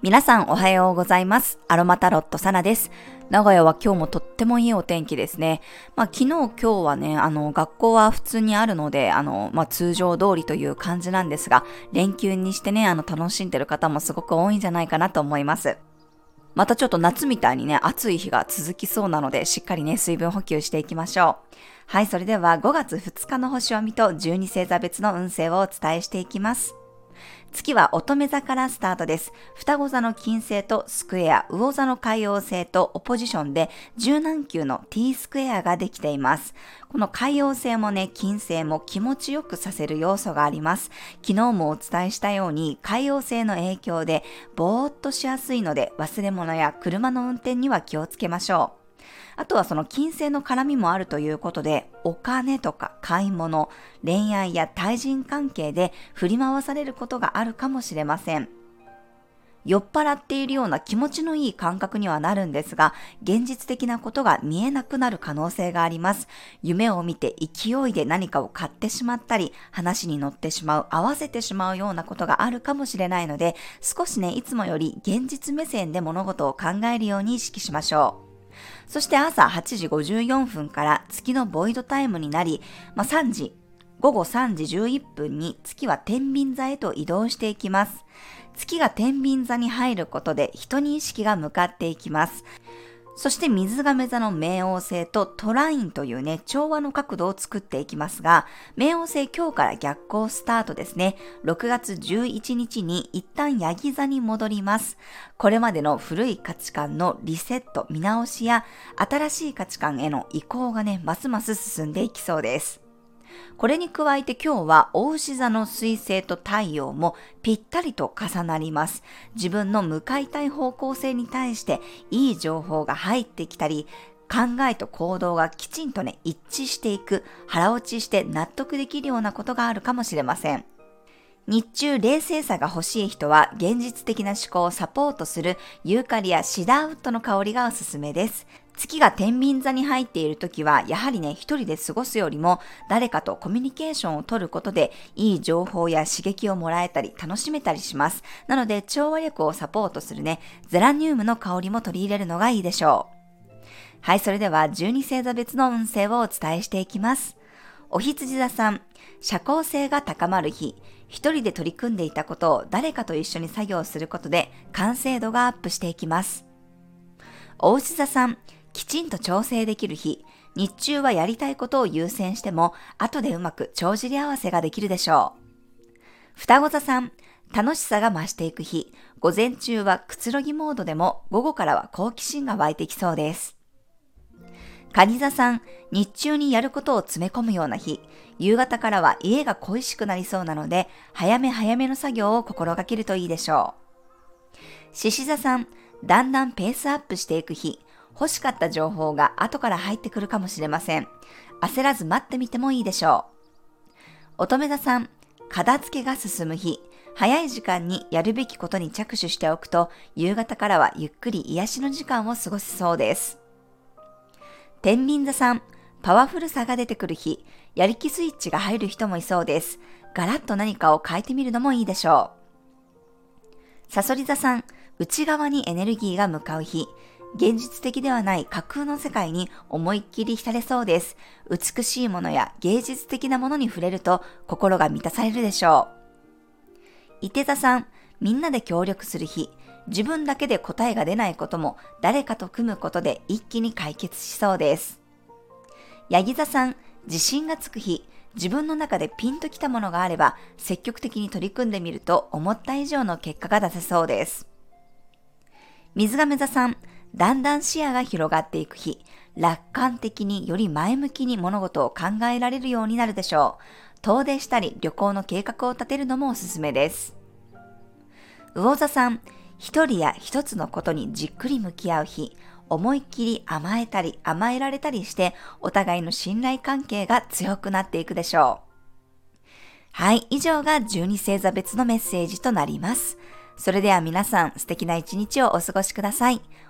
皆さんおはようございます。アロマタロットサナです。名古屋は今日もとってもいいお天気ですね。まあ昨日今日はね、あの学校は普通にあるので、あの、まあ通常通りという感じなんですが、連休にしてね、あの楽しんでる方もすごく多いんじゃないかなと思います。またちょっと夏みたいにね、暑い日が続きそうなので、しっかりね、水分補給していきましょう。はい、それでは5月2日の星を見と12星座別の運勢をお伝えしていきます。月は乙女座からスタートです。双子座の金星とスクエア、魚座の海洋星とオポジションで柔軟球の T スクエアができています。この海洋星もね、金星も気持ちよくさせる要素があります。昨日もお伝えしたように海洋星の影響でぼーっとしやすいので忘れ物や車の運転には気をつけましょう。あとはその金星の絡みもあるということで、お金とか買い物、恋愛や対人関係で振り回されることがあるかもしれません。酔っ払っているような気持ちのいい感覚にはなるんですが、現実的なことが見えなくなる可能性があります。夢を見て勢いで何かを買ってしまったり、話に乗ってしまう、合わせてしまうようなことがあるかもしれないので、少しね、いつもより現実目線で物事を考えるように意識しましょう。そして朝8時54分から月のボイドタイムになり、まあ、3時、午後3時11分に月は天秤座へと移動していきます。月が天秤座に入ることで人に意識が向かっていきます。そして水亀座の冥王星とトラインというね、調和の角度を作っていきますが、冥王星今日から逆行スタートですね。6月11日に一旦ヤギ座に戻ります。これまでの古い価値観のリセット、見直しや、新しい価値観への移行がね、ますます進んでいきそうです。これに加えて今日は大牛座の水星と太陽もぴったりと重なります。自分の向かいたい方向性に対していい情報が入ってきたり、考えと行動がきちんとね、一致していく、腹落ちして納得できるようなことがあるかもしれません。日中冷静さが欲しい人は現実的な思考をサポートするユーカリやシダーウッドの香りがおすすめです。月が天秤座に入っている時は、やはりね、一人で過ごすよりも、誰かとコミュニケーションを取ることで、いい情報や刺激をもらえたり、楽しめたりします。なので、調和力をサポートするね、ゼラニウムの香りも取り入れるのがいいでしょう。はい、それでは、12星座別の運勢をお伝えしていきます。お羊座さん、社交性が高まる日、一人で取り組んでいたことを誰かと一緒に作業することで完成度がアップしていきます。お牛座さん、きちんと調整できる日、日中はやりたいことを優先しても、後でうまく帳尻合わせができるでしょう。双子座さん、楽しさが増していく日、午前中はくつろぎモードでも、午後からは好奇心が湧いてきそうです。蟹座さん、日中にやることを詰め込むような日、夕方からは家が恋しくなりそうなので、早め早めの作業を心がけるといいでしょう。獅子座さん、だんだんペースアップしていく日、欲しかった情報が後から入ってくるかもしれません。焦らず待ってみてもいいでしょう。乙女座さん、片付けが進む日、早い時間にやるべきことに着手しておくと、夕方からはゆっくり癒しの時間を過ごせそうです。天秤座さん、パワフルさが出てくる日、やる気スイッチが入る人もいそうです。ガラッと何かを変えてみるのもいいでしょう。サソリ座さん、内側にエネルギーが向かう日、現実的ではない架空の世界に思いっきり浸れそうです。美しいものや芸術的なものに触れると心が満たされるでしょう。伊手座さん、みんなで協力する日、自分だけで答えが出ないことも誰かと組むことで一気に解決しそうです。ヤギ座さん、自信がつく日、自分の中でピンときたものがあれば積極的に取り組んでみると思った以上の結果が出せそうです。水亀座さん、だんだん視野が広がっていく日、楽観的により前向きに物事を考えられるようになるでしょう。遠出したり旅行の計画を立てるのもおすすめです。魚座さん、一人や一つのことにじっくり向き合う日、思いっきり甘えたり甘えられたりして、お互いの信頼関係が強くなっていくでしょう。はい、以上が12星座別のメッセージとなります。それでは皆さん素敵な一日をお過ごしください。